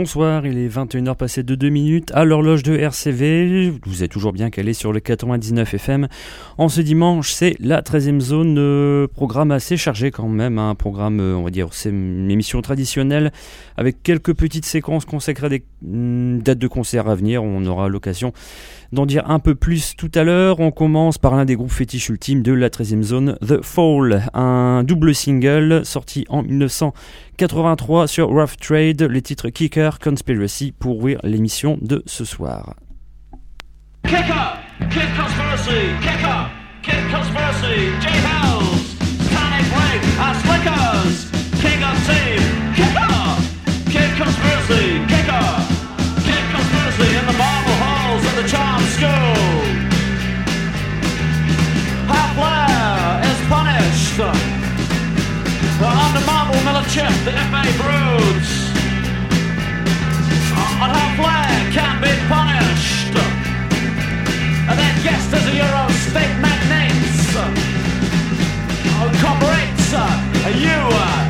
Bonsoir, il est 21h passé de 2 minutes à l'horloge de RCV. Vous êtes toujours bien calé sur le 99 FM. En ce dimanche, c'est la 13e zone, euh, programme assez chargé quand même, un programme, euh, on va dire, c'est une émission traditionnelle avec quelques petites séquences consacrées à des mm, dates de concerts à venir. On aura l'occasion d'en dire un peu plus tout à l'heure. On commence par l'un des groupes fétiches ultimes de la 13e zone, The Fall, un double single sorti en 1983 sur Rough Trade, les titres Kicker, Conspiracy pour ouvrir l'émission de ce soir. Kicker, Kick Conspiracy, Kicker, Kick Conspiracy, J Hells, Panic Break, Slickers, King of Team, Kicker, Kick Conspiracy, Kicker, Charm Half is punished. Under marble Miller chip, the FA broods. On half can be punished. And then guest as a Euro state magnates uh, Corporates uh, You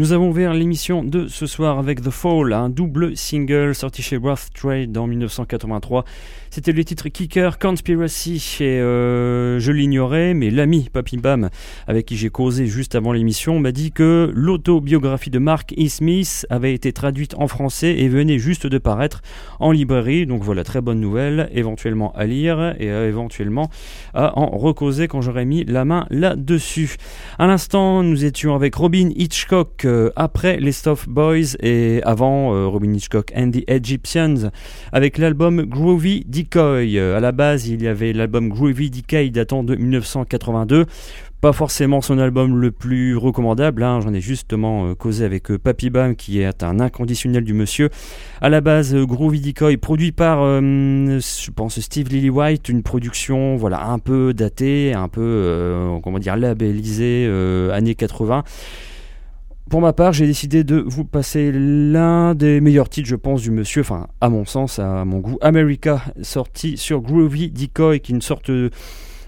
Nous avons ouvert l'émission de ce soir avec The Fall, un double single sorti chez Rough Trade en 1983 c'était le titre Kicker Conspiracy et euh, je l'ignorais, mais l'ami Papy Bam, avec qui j'ai causé juste avant l'émission, m'a dit que l'autobiographie de Mark E. Smith avait été traduite en français et venait juste de paraître en librairie. Donc voilà, très bonne nouvelle, éventuellement à lire et éventuellement à en recauser quand j'aurai mis la main là-dessus. À l'instant, nous étions avec Robin Hitchcock euh, après les Stuff Boys et avant euh, Robin Hitchcock and the Egyptians avec l'album Groovy Decoy. Euh, à la base, il y avait l'album Groovy Decay datant de 1982 pas forcément son album le plus recommandable, hein. j'en ai justement euh, causé avec euh, Papy Bam qui est un inconditionnel du monsieur. À la base, Groovy Decoy, produit par, je pense, Steve Lillywhite, une production voilà un peu datée, un peu, comment dire, labellisée, années 80. Pour ma part, j'ai décidé de vous passer l'un des meilleurs titres, je pense, du monsieur, enfin, à mon sens, à mon goût, America, sorti sur Groovy Decoy, qui est une sorte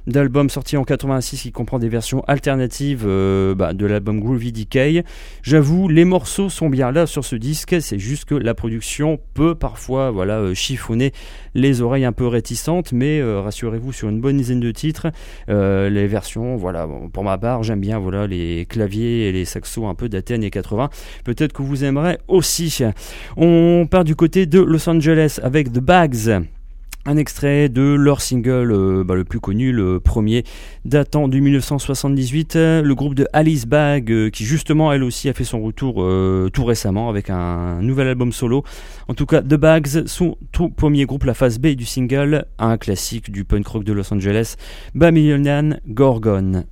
d'album sorti en 86 qui comprend des versions alternatives euh, bah, de l'album Groovy Decay. J'avoue, les morceaux sont bien là sur ce disque, c'est juste que la production peut parfois voilà, euh, chiffonner les oreilles un peu réticentes, mais euh, rassurez-vous, sur une bonne dizaine de titres, les versions, voilà, pour ma part, j'aime bien voilà, les claviers et les saxos un peu datés années 80. Peut-être que vous aimerez aussi. On part du côté de Los Angeles avec The Bags. Un extrait de leur single euh, bah, le plus connu, le premier, datant du 1978, euh, le groupe de Alice Bag, euh, qui justement elle aussi a fait son retour tout récemment avec un nouvel album solo. En tout cas, The Bags, son tout premier groupe, la phase B du single, un classique du punk rock de Los Angeles, Babylonian Gorgon.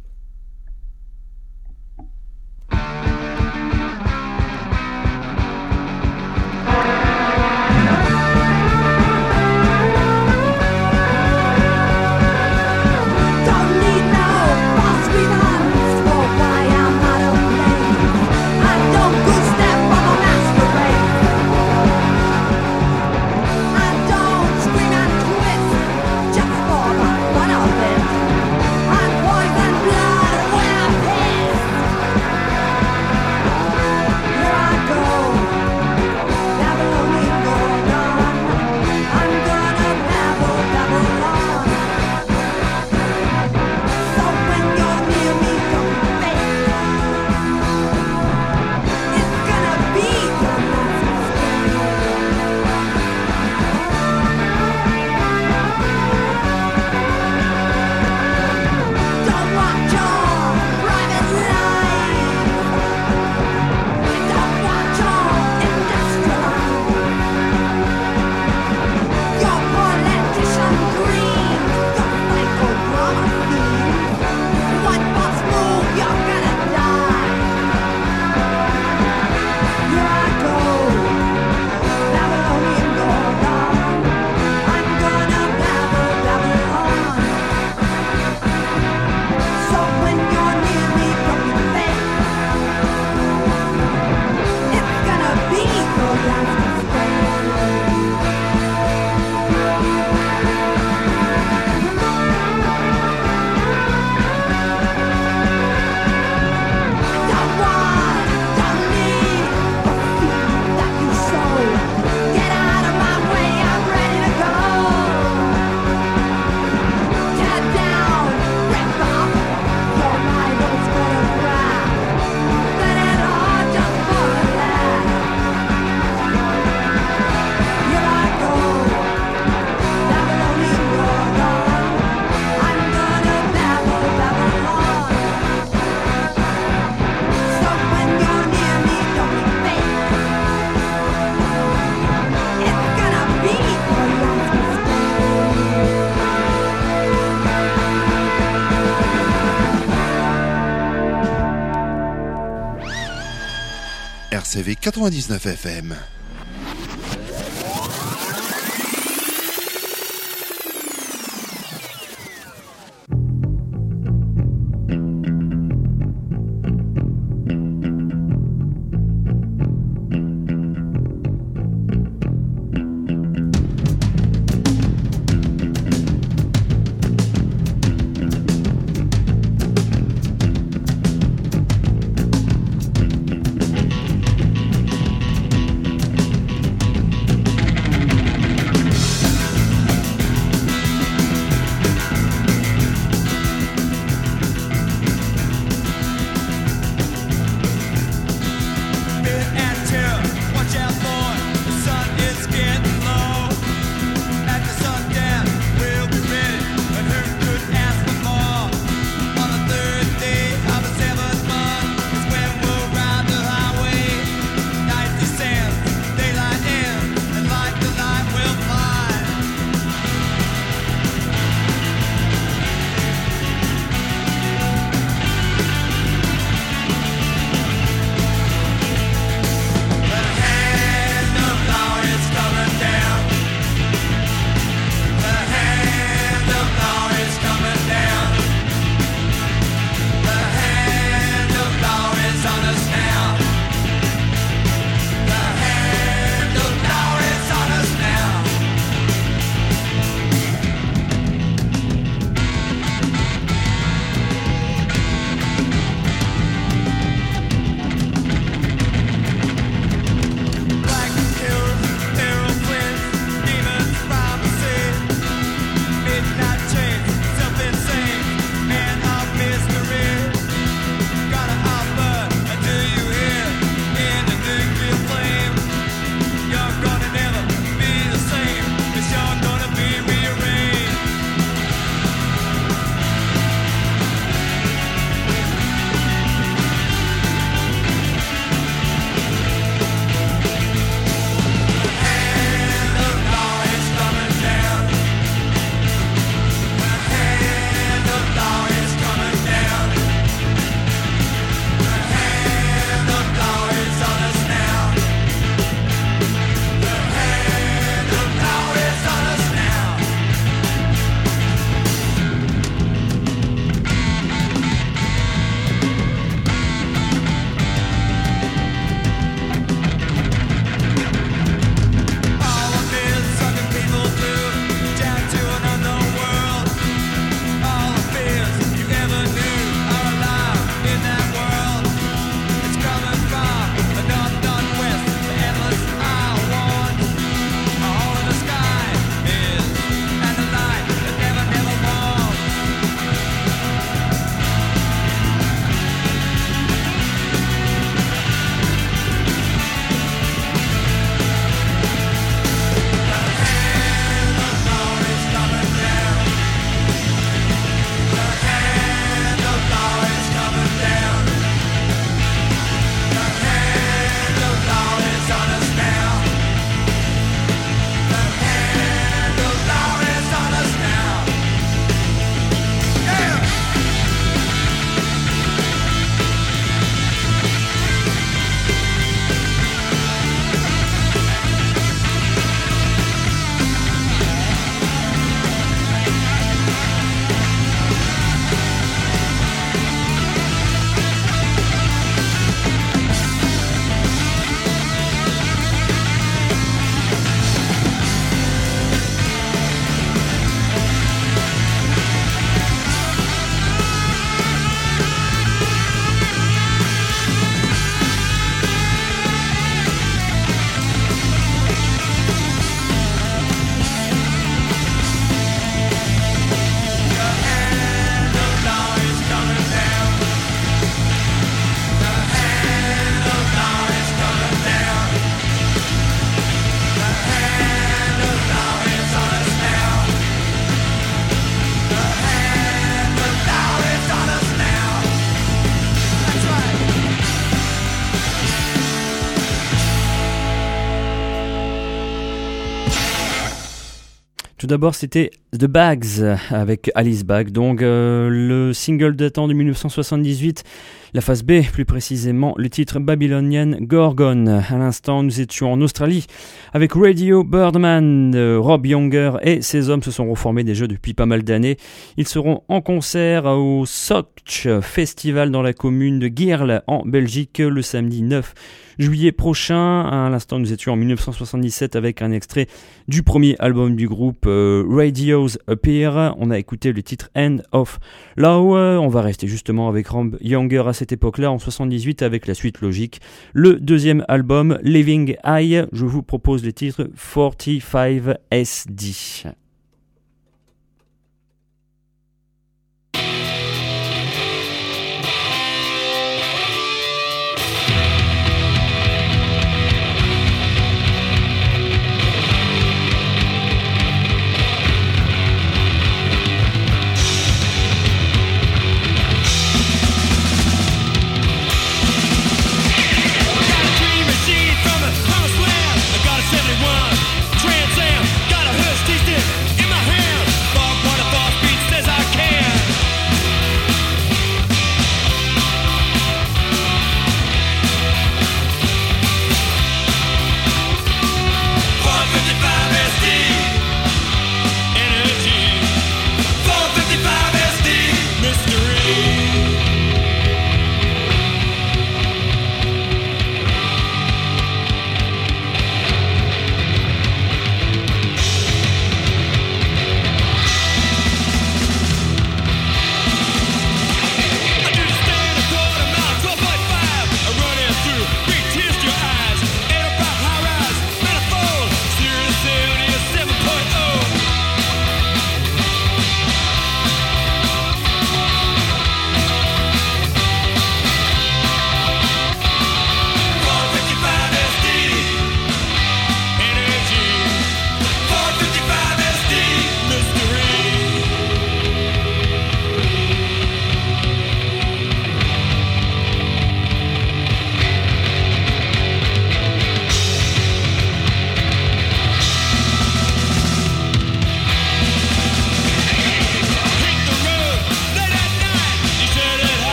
99 FM. D'abord, c'était The Bags avec Alice Bag, donc euh, le single datant de 1978, la phase B plus précisément, le titre babylonienne Gorgon. À l'instant, nous étions en Australie avec Radio Birdman, Rob Younger et ses hommes se sont reformés déjà depuis pas mal d'années. Ils seront en concert au Soch Festival dans la commune de Gierle en Belgique le samedi 9 juillet prochain. À l'instant, nous étions en 1977 avec un extrait du premier album du groupe euh, Radios Appear. On a écouté le titre End of Law. On va rester justement avec Ramb Younger à cette époque-là, en 78, avec la suite logique. Le deuxième album, Living High. Je vous propose le titre 45 SD.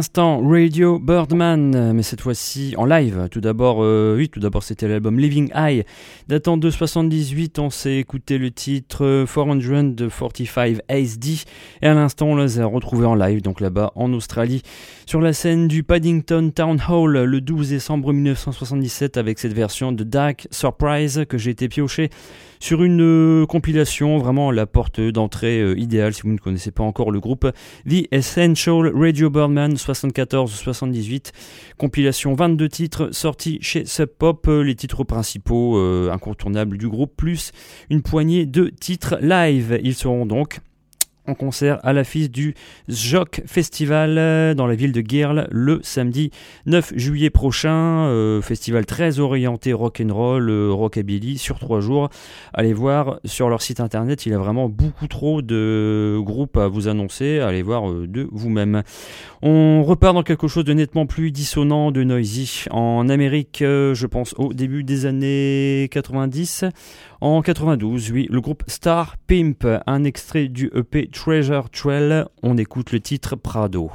L'instant, Radio Birdman, mais cette fois-ci en live. Tout d'abord, euh, oui, tout d'abord c'était l'album Living High, datant de 78. On s'est écouté le titre 445 ASD, et à l'instant on les a retrouvés en live, donc là-bas en Australie, sur la scène du Paddington Town Hall le 12 décembre 1977 avec cette version de Dark Surprise que j'ai été pioché sur une euh, compilation, vraiment la porte d'entrée euh, idéale si vous ne connaissez pas encore le groupe The Essential Radio Birdman 74-78, compilation 22 titres sortis chez Sub Pop, euh, les titres principaux incontournables du groupe, plus une poignée de titres live. Ils seront donc en concert à l'affiche du Jock Festival euh, dans la ville de Guerle le samedi 9 juillet prochain. Euh, festival très orienté rock and roll, euh, rockabilly sur trois jours. Allez voir sur leur site internet, il y a vraiment beaucoup trop de groupes à vous annoncer. Allez voir de vous-même. On repart dans quelque chose de nettement plus dissonant, de noisy. En Amérique, je pense au début des années 90. En 92, oui, le groupe Star Pimp, un extrait du EP Treasure Trail, on écoute le titre Prado.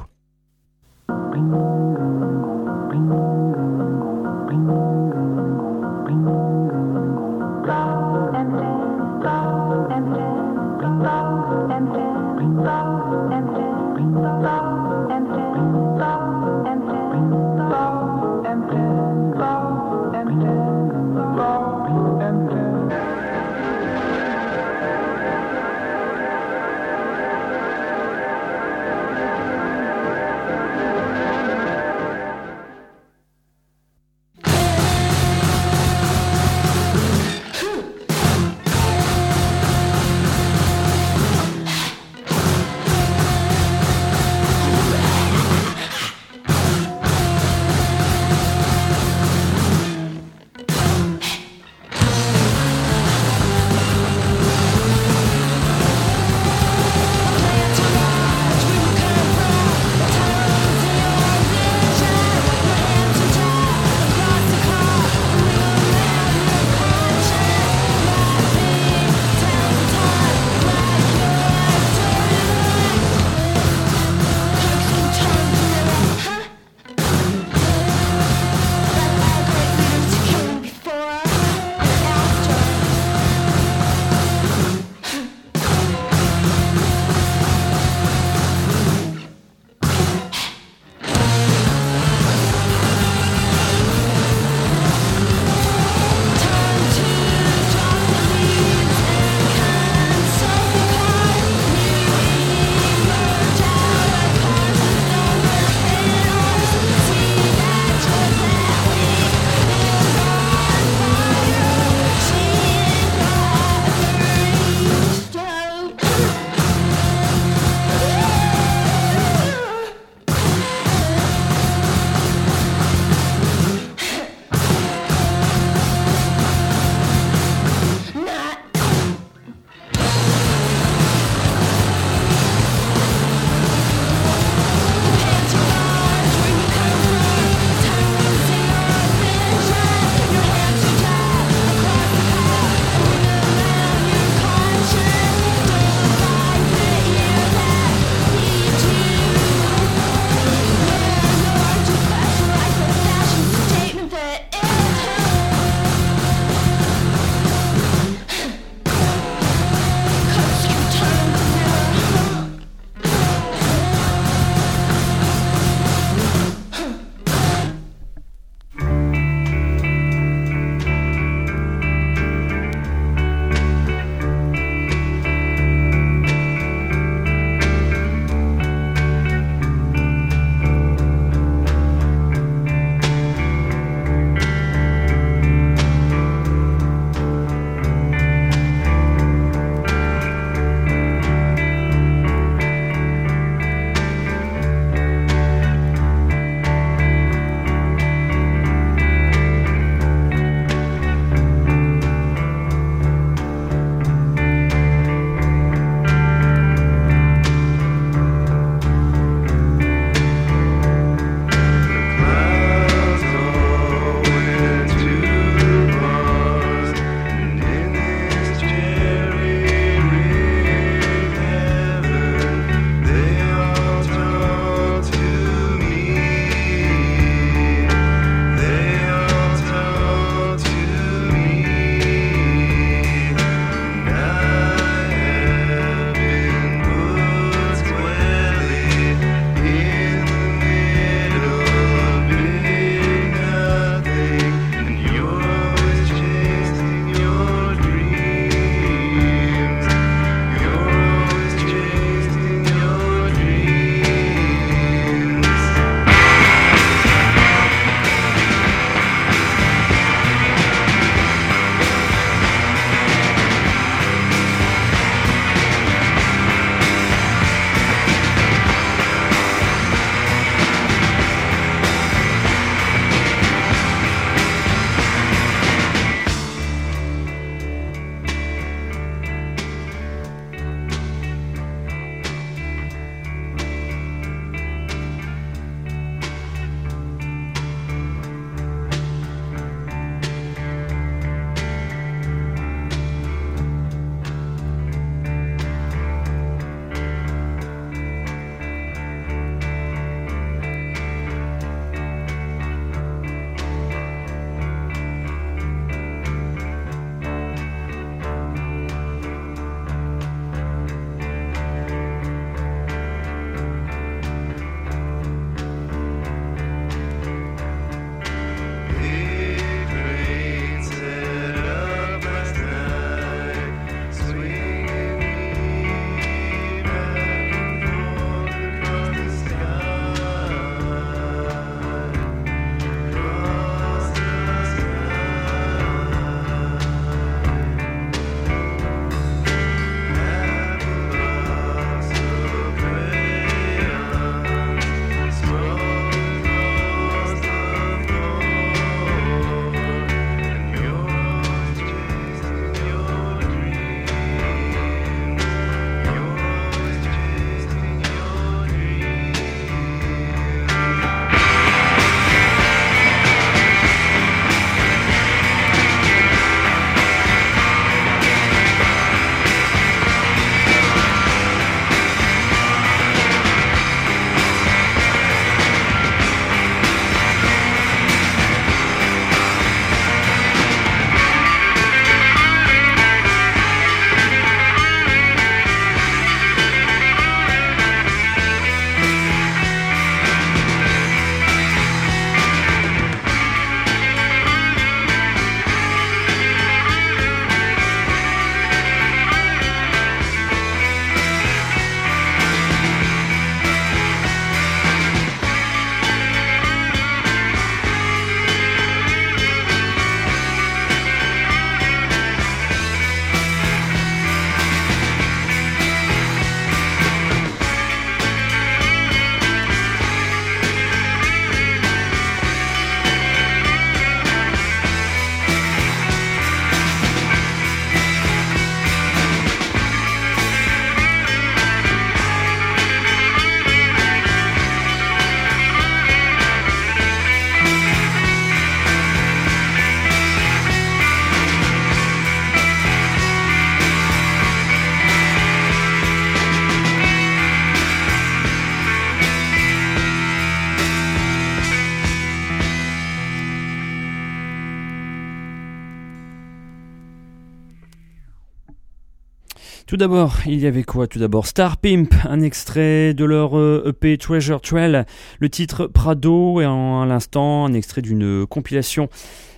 Tout d'abord, il y avait quoi? Tout d'abord, Star Pimp, un extrait de leur EP euh, e Treasure Trail, le titre Prado, et en, l'instant, un extrait d'une compilation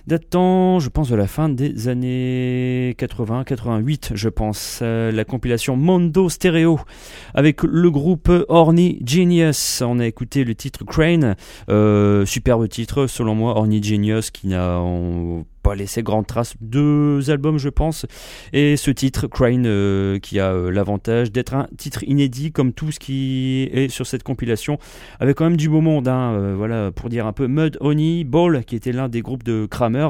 datant, je pense, de la fin des années 80-88, je pense. Euh, la compilation Mondo Stereo avec le groupe Orny Genius. On a écouté le titre Crane, euh, superbe titre selon moi, Orny Genius qui n'a pas laissé grande trace. Deux albums, je pense. Et ce titre, Crane, euh, qui a euh, l'avantage d'être un titre inédit, comme tout ce qui est sur cette compilation, avec quand même du beau monde. Hein, euh, voilà, pour dire un peu Mud Honey, Ball, qui était l'un des groupes de Kramer,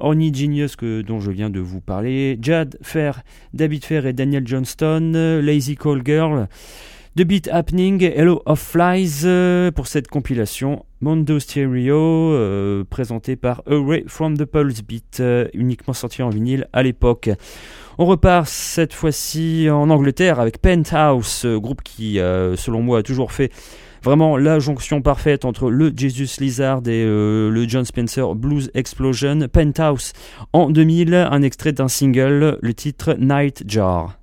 Honey Genius, que, dont je viens de vous parler, Jad Fair, David Fair et Daniel Johnston, Lazy Call Girl. The Beat Happening, Hello of Flies pour cette compilation Mondo Stereo euh, présenté par Away from the Pulse Beat, euh, uniquement sorti en vinyle à l'époque. On repart cette fois-ci en Angleterre avec Penthouse, groupe qui selon moi a toujours fait vraiment la jonction parfaite entre le Jesus Lizard et le John Spencer Blues Explosion. Penthouse en 2000, un extrait d'un single, le titre Night Jar.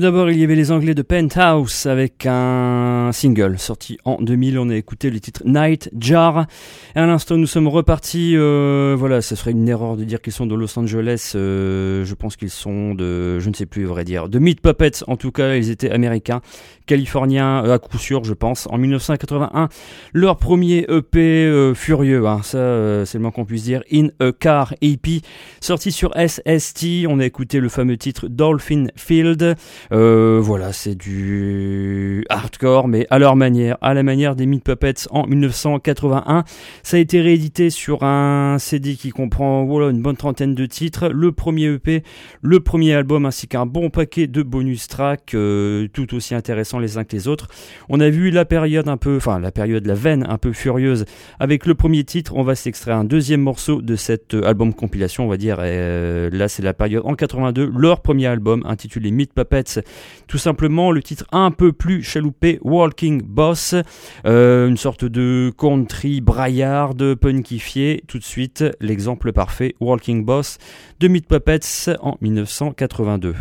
Tout d'abord, il y avait les Anglais de Penthouse avec un single sorti en 2000. On a écouté le titre Night Jar. Et à l'instant, nous sommes repartis. Euh, voilà, ce serait une erreur de dire qu'ils sont de Los Angeles. Euh, je pense qu'ils sont de, je ne sais plus, dire, de Meat Puppets. En tout cas, ils étaient américains, californiens euh, à coup sûr, je pense. En 1981, leur premier EP furieux. Hein, ça, c'est le moins qu'on puisse dire. In a Car EP, sorti sur SST. On a écouté le fameux titre Dolphin Field. Euh, voilà, c'est du hardcore, mais à leur manière, à la manière des Meat Puppets en 1981. Ça a été réédité sur un CD qui comprend voilà, une bonne trentaine de titres, le premier EP, le premier album, ainsi qu'un bon paquet de bonus tracks, euh, tout aussi intéressants les uns que les autres. On a vu la période un peu, enfin la période, la veine un peu furieuse avec le premier titre. On va s'extraire un deuxième morceau de cet euh, album compilation, on va dire. là, c'est la période en 82, leur premier album intitulé Meat Puppets tout simplement le titre un peu plus chaloupé, Walking Boss, euh, une sorte de country braillard, punkifié. Tout de suite, l'exemple parfait, Walking Boss de Meat Puppets en 1982.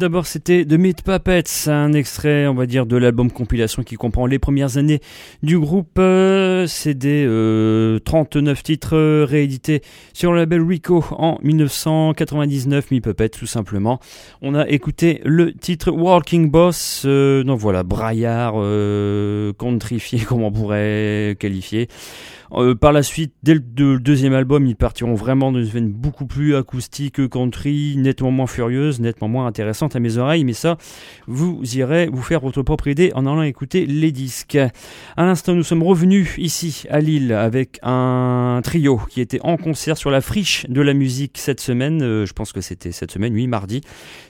D'abord, c'était The Meat Puppets, un extrait, on va dire, de l'album compilation qui comprend les premières années du groupe. Euh, c'est des 39 titres euh, réédités sur le label Rico en 1999, Meat Puppets tout simplement. On a écouté le titre Walking Boss, euh, donc voilà, braillard, contrifié, comme on pourrait qualifier. Euh, par la suite, dès le, deuxième album, ils partiront vraiment dans une veine beaucoup plus acoustique, country, nettement moins furieuse, nettement moins intéressante à mes oreilles, mais ça, vous irez vous faire votre propre idée en allant écouter les disques. À l'instant, nous sommes revenus ici à Lille avec un trio qui était en concert sur la friche de la musique cette semaine. Euh, je pense que c'était cette semaine, oui, mardi.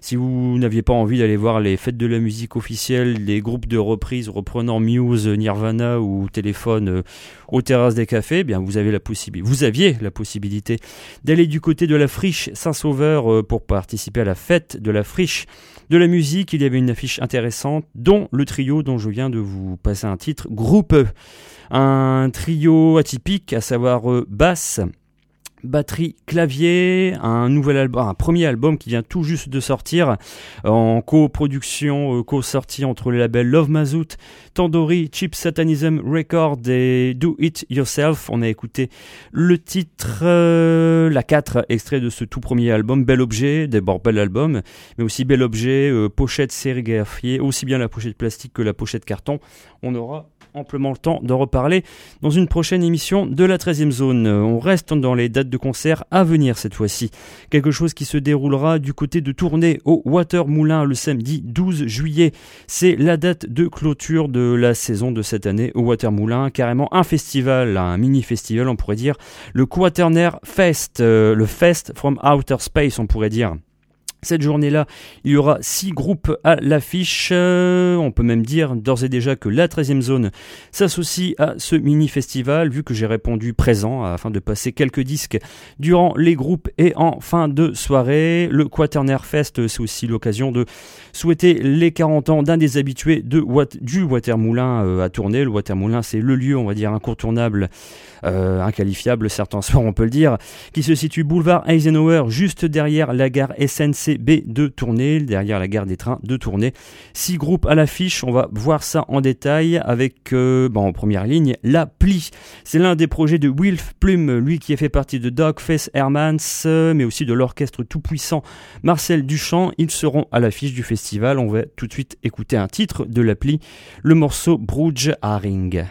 Si vous n'aviez pas envie d'aller voir les fêtes de la musique officielles, les groupes de reprises reprenant Muse, Nirvana ou Téléphone euh, aux terrasses des cafés, eh vous avez la possibilité, vous aviez la possibilité d'aller du côté de la friche Saint-Sauveur euh, pour participer à la fête de la friche de la musique. Il y avait une affiche intéressante, dont le trio dont je viens de vous passer un titre, Groupe. Un trio atypique, à savoir euh, basse, batterie, clavier, un nouvel album, un premier album qui vient tout juste de sortir en coproduction, euh, co-sortie entre les labels Love Mazout, Tandoori, Cheap Satanism Record et Do It Yourself. On a écouté le titre, euh, la 4, extrait de ce tout premier album, Bel Objet, d'abord bel album, mais aussi Bel Objet, euh, pochette sérigraphiée, aussi bien la pochette plastique que la pochette carton. On aura amplement le temps d'en reparler dans une prochaine émission de la 13e zone. On reste dans les dates de concert à venir cette fois-ci. Quelque chose qui se déroulera du côté de Tournai au Water Moulin le samedi 12 juillet. C'est la date de clôture de la saison de cette année au Water Moulin. Carrément un festival, un mini-festival on pourrait dire. Le Quaternaire Fest, euh, le Fest from Outer Space on pourrait dire. Cette journée-là, il y aura six groupes à l'affiche. Euh, on peut même dire d'ores et déjà que la 13e zone s'associe à ce mini-festival, vu que j'ai répondu présent afin de passer quelques disques durant les groupes et en fin de soirée. Le Quaternaire Fest, c'est aussi l'occasion de souhaiter les 40 ans d'un des habitués de, du Watermoulin euh, à tourner. Le Watermoulin, c'est le lieu, on va dire, incontournable euh, inqualifiable certains soirs on peut le dire, qui se situe boulevard Eisenhower juste derrière la gare SNCB de Tournai, derrière la gare des trains de Tournai. Six groupes à l'affiche, on va voir ça en détail avec euh, bon, en première ligne la Pli. C'est l'un des projets de Wilf Plume, lui qui a fait partie de Dogface Hermans, euh, mais aussi de l'orchestre tout-puissant Marcel Duchamp. Ils seront à l'affiche du festival. On va tout de suite écouter un titre de la Pli, le morceau Bruges Haring.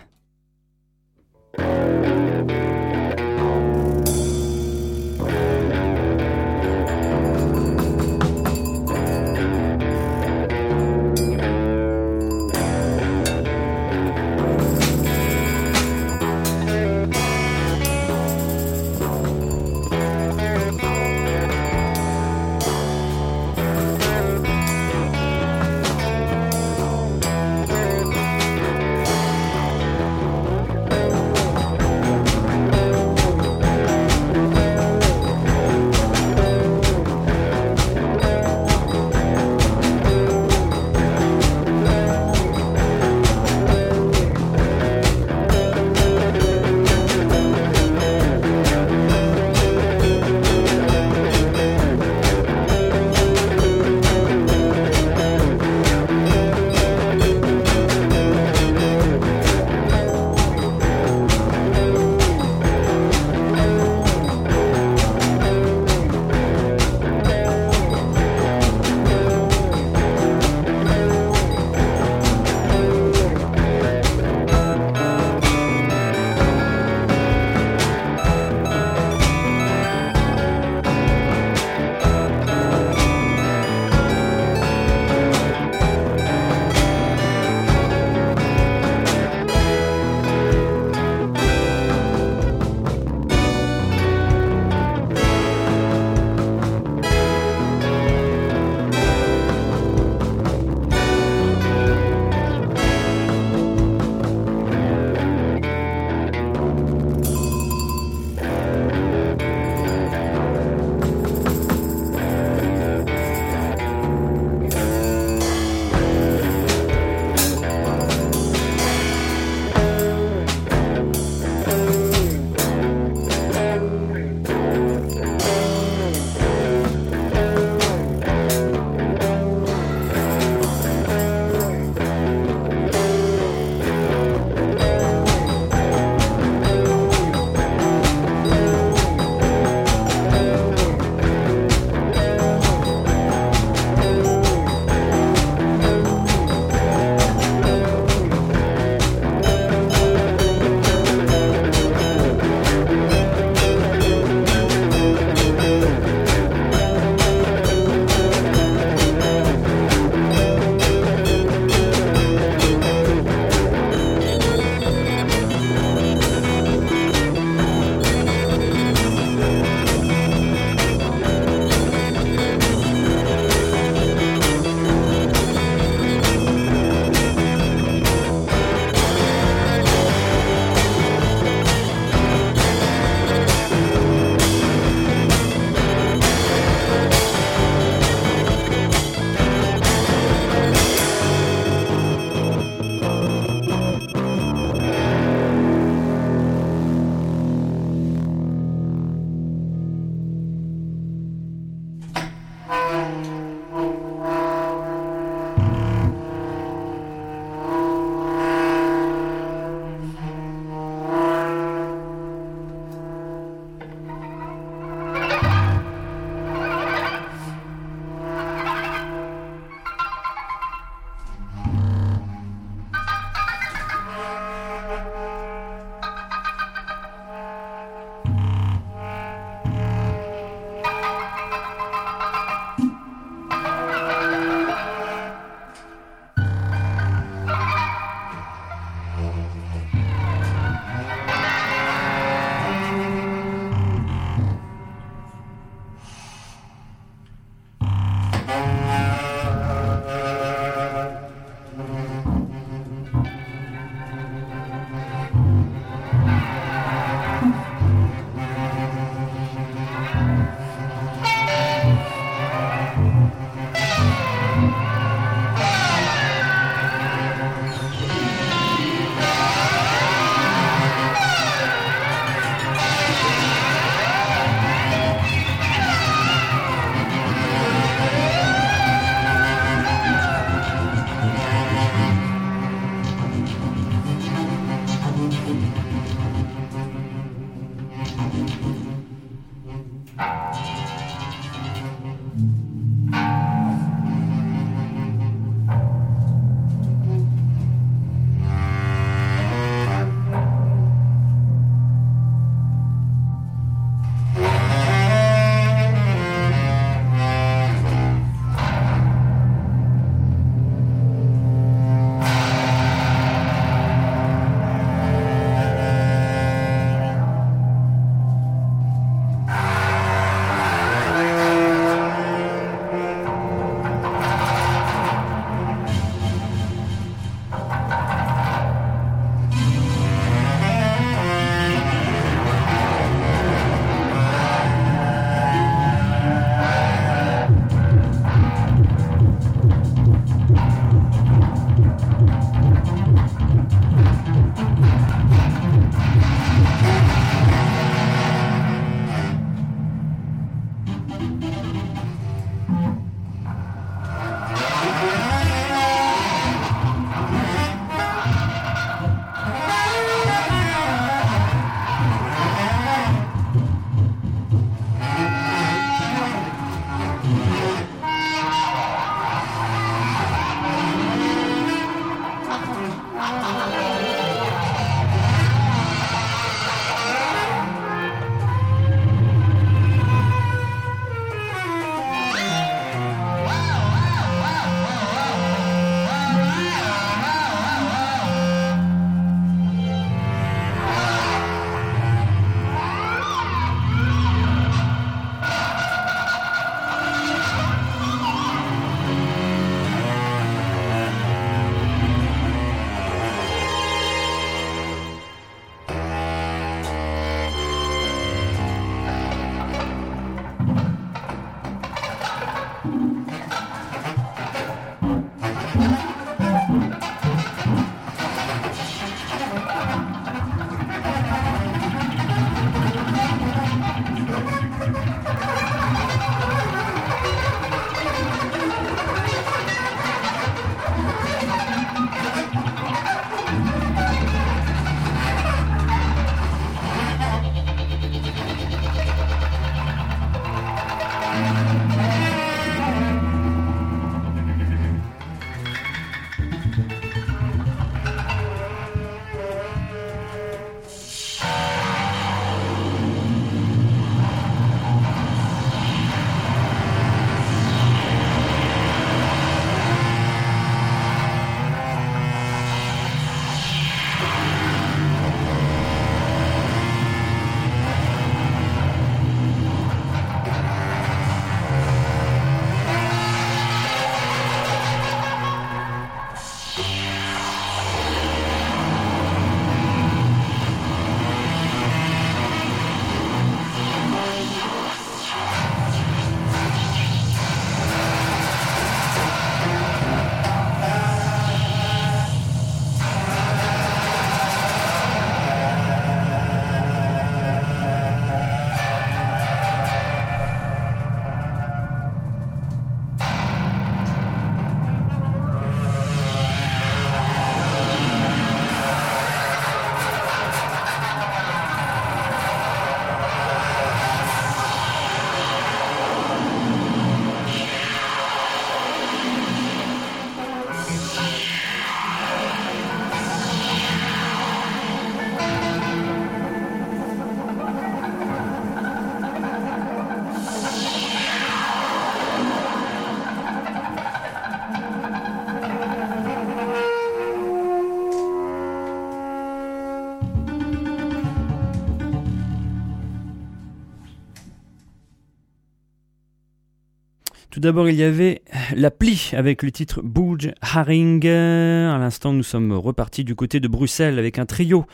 D'abord, il y avait La Pli avec le titre Bouge Haring. À l'instant, nous sommes repartis du côté de Bruxelles avec un trio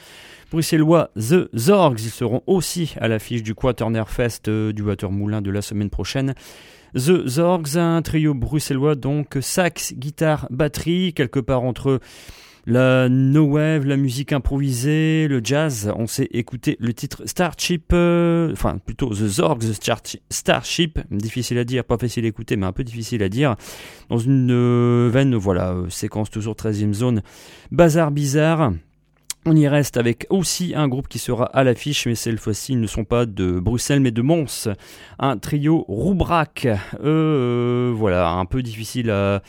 bruxellois The Zorgs. Ils seront aussi à l'affiche du Quaterner Fest euh, du Watermoulin de la semaine prochaine. The Zorgs, un trio bruxellois donc sax, guitare, batterie, quelque part entre la no wave, la musique improvisée, le jazz. On s'est écouté le titre Starship, euh, enfin plutôt The Zorgs Starship, difficile à dire, pas facile à écouter, mais un peu difficile à dire. Dans une euh, veine, voilà, euh, séquence toujours 13e zone, bazar bizarre. On y reste avec aussi un groupe qui sera à l'affiche, mais cette fois-ci, ils ne sont pas de Bruxelles, mais de Mons. Un trio Roubrac. Euh, voilà, un peu difficile à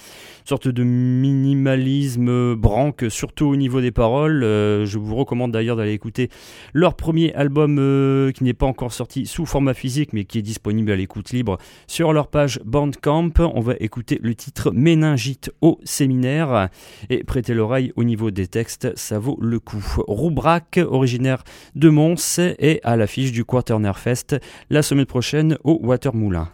sorte de minimalisme branque, surtout au niveau des paroles. Euh, je vous recommande d'ailleurs d'aller écouter leur premier album euh, qui n'est pas encore sorti sous format physique, mais qui est disponible à l'écoute libre sur leur page Bandcamp. On va écouter le titre Méningite au séminaire et prêtez l'oreille au niveau des textes, ça vaut le coup. Roubrac, originaire de Mons, est à l'affiche du Quaterner Fest la semaine prochaine au Watermoulin.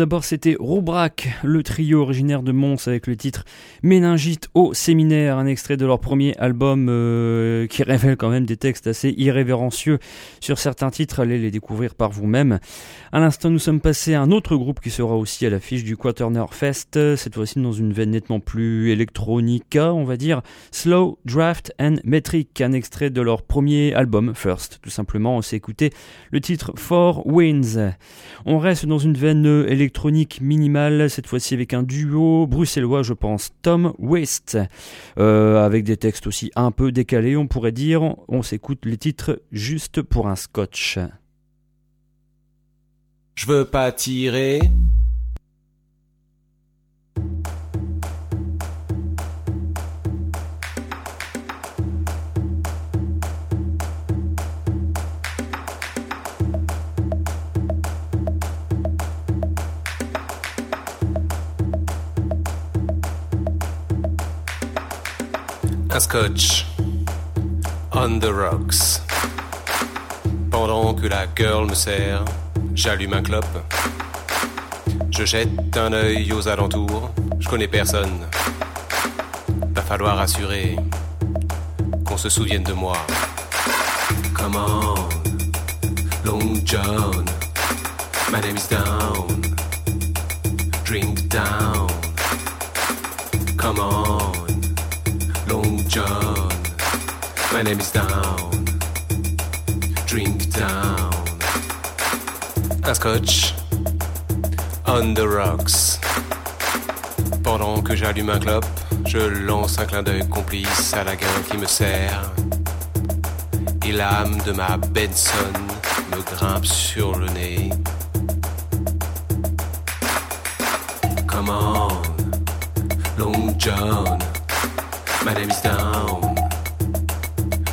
D'abord, c'était Roubrac, le trio originaire de Mons avec le titre Méningite au séminaire, un extrait de leur premier album euh, qui révèle quand même des textes assez irrévérencieux sur certains titres. Allez les découvrir par vous-même. À l'instant, nous sommes passés à un autre groupe qui sera aussi à l'affiche du Quaterner Fest, cette fois-ci dans une veine nettement plus électronica, on va dire. Slow, Draft and Metric, un extrait de leur premier album, First. Tout simplement, on s'est écouté le titre Four Winds. On reste dans une veine électronique minimale, cette fois-ci avec un duo bruxellois, je pense, Tom West, euh, avec des textes aussi un peu décalés, on pourrait dire. On s'écoute les titres juste pour un scotch. Je veux pas tirer. Un scotch on the rocks. Pendant que la girl me sert, j'allume un clope. Je jette un œil aux alentours, je connais personne. Va falloir assurer qu'on se souvienne de moi. Come on, Long John, my name is down. Drink down. Come on, John, my name is down. Drink down. Un scotch on the rocks. Pendant que j'allume un clope, je lance un clin d'œil complice à la gueule qui me sert. Et l'âme de ma Benson me grimpe sur le nez. Come on, Long John, my name is down.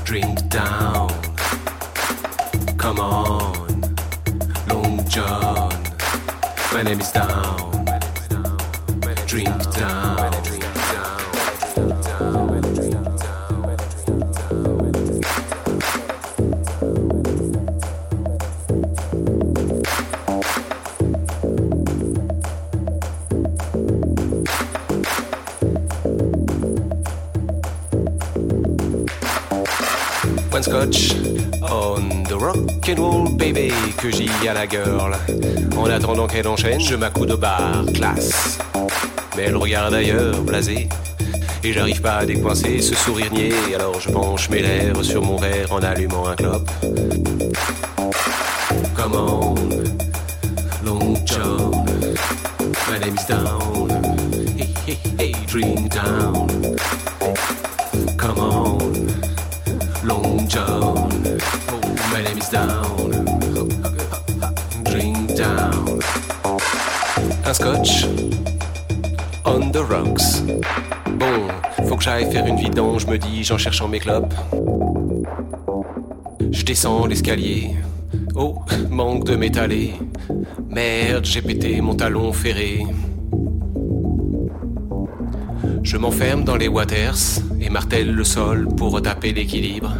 Drink down. Come on, Long John, my name is down. On the rock and roll baby que j'y à la girl. En attendant qu'elle enchaîne, je m'accoude au bar, classe. Mais elle regarde ailleurs, blasée. Et j'arrive pas à décoincer ce sourire niais. Alors je penche mes lèvres sur mon verre en allumant un clope. Come on, Long John, my name is down. Hey, hey, hey, drink down. Come on the rocks. Bon, faut que j'aille faire une vidange, me dis-je en cherchant mes clopes. Je descends l'escalier. Oh, manque de m'étaler. Merde, j'ai pété mon talon ferré. Je m'enferme dans les waters et martèle le sol pour retaper l'équilibre.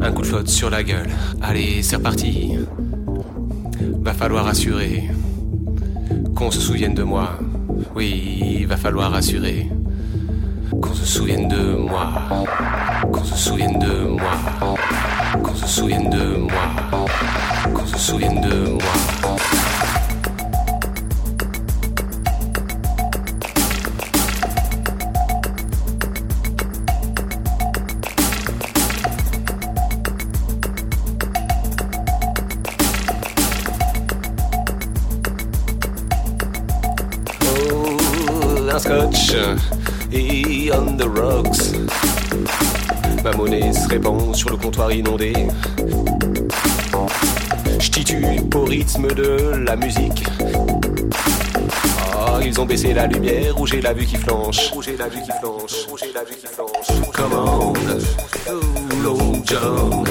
Un coup de flotte sur la gueule. Allez, c'est reparti. Va falloir assurer qu'on se souvienne de moi. Oui, va falloir assurer qu'on se souvienne de moi. Qu'on se souvienne de moi. Qu'on se souvienne de moi. Qu'on se souvienne de moi. Et on the rocks. Ma monnaie se répand sur le comptoir inondé. Je au rythme de la musique. Oh, ils ont baissé la lumière, rouge et la vue qui flanche. Rouge et la vue qui flanche. Rouge et la vue qui flanche. Come on, oh, John. Oh,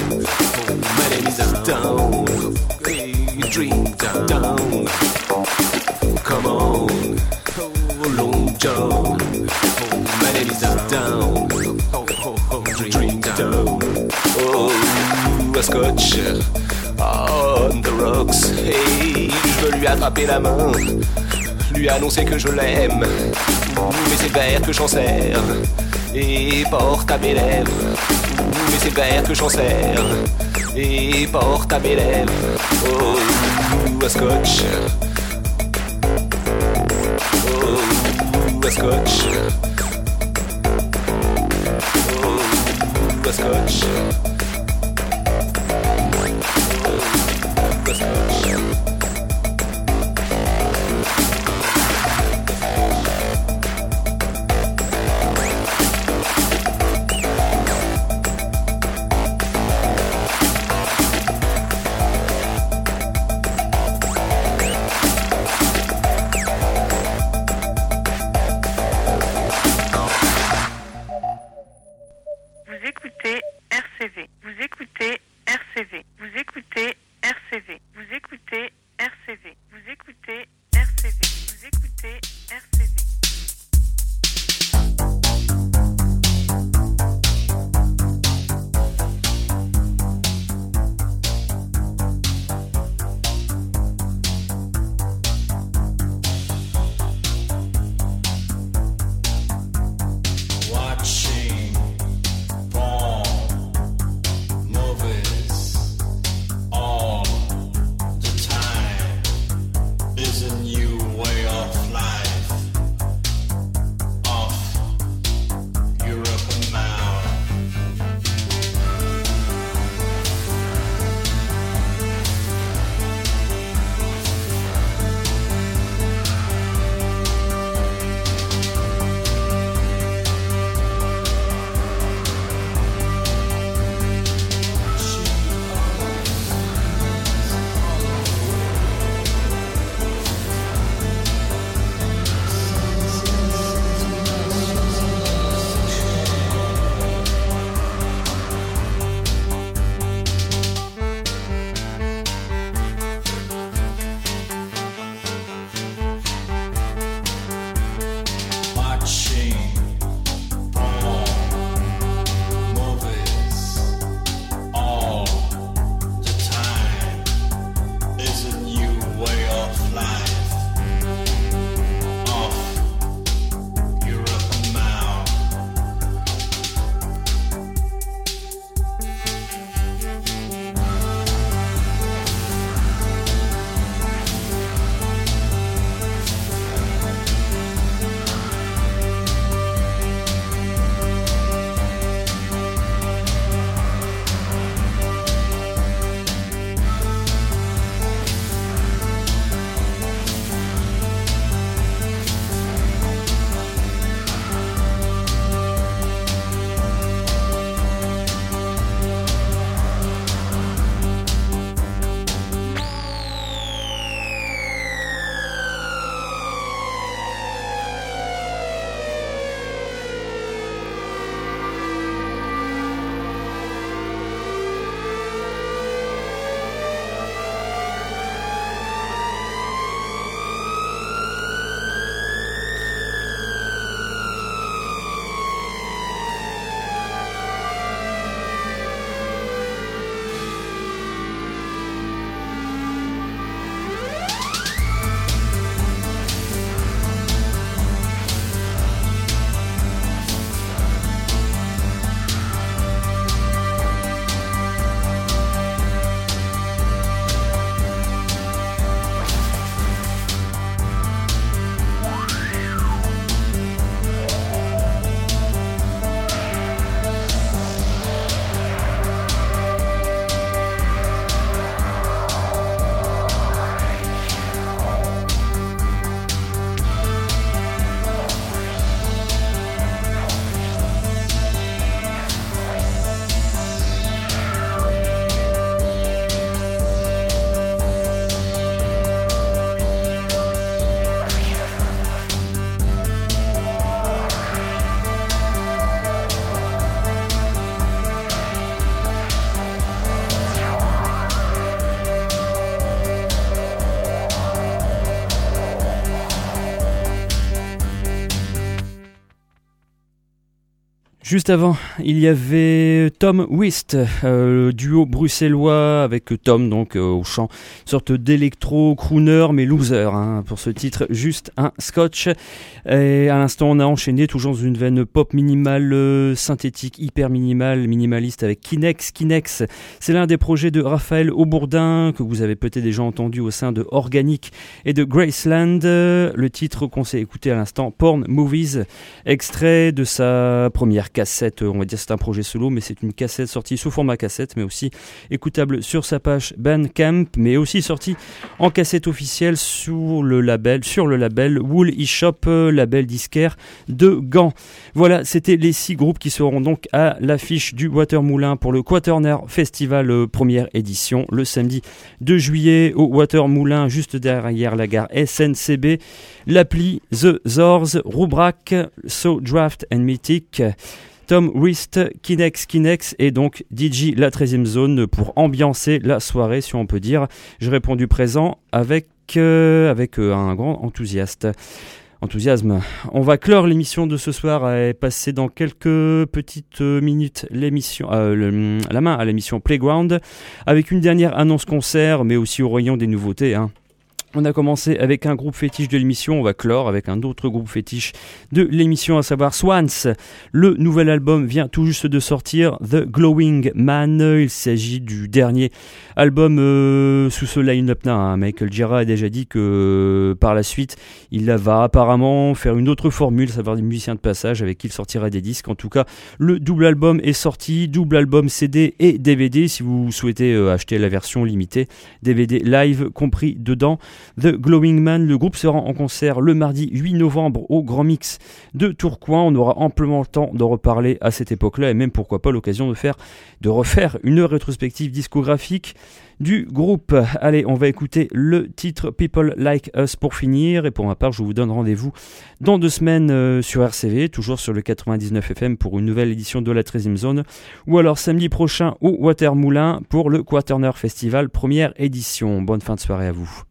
my name. Down. Oh, oh, oh, drink down. Oh, un scotch On the rocks. Et je veux lui attraper la main, lui annoncer que je l'aime. Mais c'est vert que j'en sers et porte à mes lèvres. Mais c'est vert que j'en sers et porte à mes lèvres. Oh, un scotch. Oh, un scotch. Oh, Juste avant, il y avait Tom Wist, euh, duo bruxellois avec Tom donc euh, au chant, sorte d'électro crooner mais loser hein, pour ce titre, juste un scotch. Et à l'instant, on a enchaîné toujours dans une veine pop minimale, euh, synthétique, hyper minimale, minimaliste avec Kinex. Kinex, c'est l'un des projets de Raphaël Aubourdin que vous avez peut-être déjà entendu au sein de Organic et de Graceland. Le titre qu'on s'est écouté à l'instant, Porn Movies, extrait de sa première cassette, on va dire c'est un projet solo, mais c'est une cassette sortie sous format cassette, mais aussi écoutable sur sa page Bandcamp, mais aussi sortie en cassette officielle sur le label, sur le label Wool eShop, label disquaire de Gand. Voilà, c'était les six groupes qui seront donc à l'affiche du Watermoulin pour le Quaterner Festival euh, première édition le samedi 2 juillet au Watermoulin juste derrière la gare SNCB. L'appli The Zors, Rubrac, So Draft and Mythic. Tom Wrist, Kinex Kinex et donc DJ La 13e Zone pour ambiancer la soirée, si on peut dire. J'ai répondu présent avec, euh, euh, un grand enthousiaste. Enthousiasme. On va clore l'émission de ce soir et passer dans quelques petites euh, minutes l'émission, la main à l'émission Playground avec une dernière annonce concert, mais aussi au rayon des nouveautés. Hein. On a commencé avec un groupe fétiche de l'émission, on va clore avec un autre groupe fétiche de l'émission, à savoir Swans. Le nouvel album vient tout juste de sortir, The Glowing Man. Il s'agit du dernier album euh, sous ce line-up. Hein. Michael Gira a déjà dit que par la suite, il va apparemment faire une autre formule, savoir des musiciens de passage avec qui il sortira des disques. En tout cas, le double album est sorti, double album CD et DVD si vous souhaitez euh, acheter la version limitée, DVD live compris dedans. The Glowing Man. Le groupe sera en concert le mardi 8 novembre au Grand Mix de Tourcoing. On aura amplement le temps d'en reparler à cette époque-là et même pourquoi pas l'occasion de faire, de refaire une rétrospective discographique du groupe. Allez, on va écouter le titre People Like Us pour finir. Et pour ma part, je vous donne rendez-vous dans deux semaines euh, sur RCV, toujours sur le 99 FM pour une nouvelle édition de la 13e zone. Ou alors samedi prochain au Watermoulin pour le Quaterner Festival première édition. Bonne fin de soirée à vous.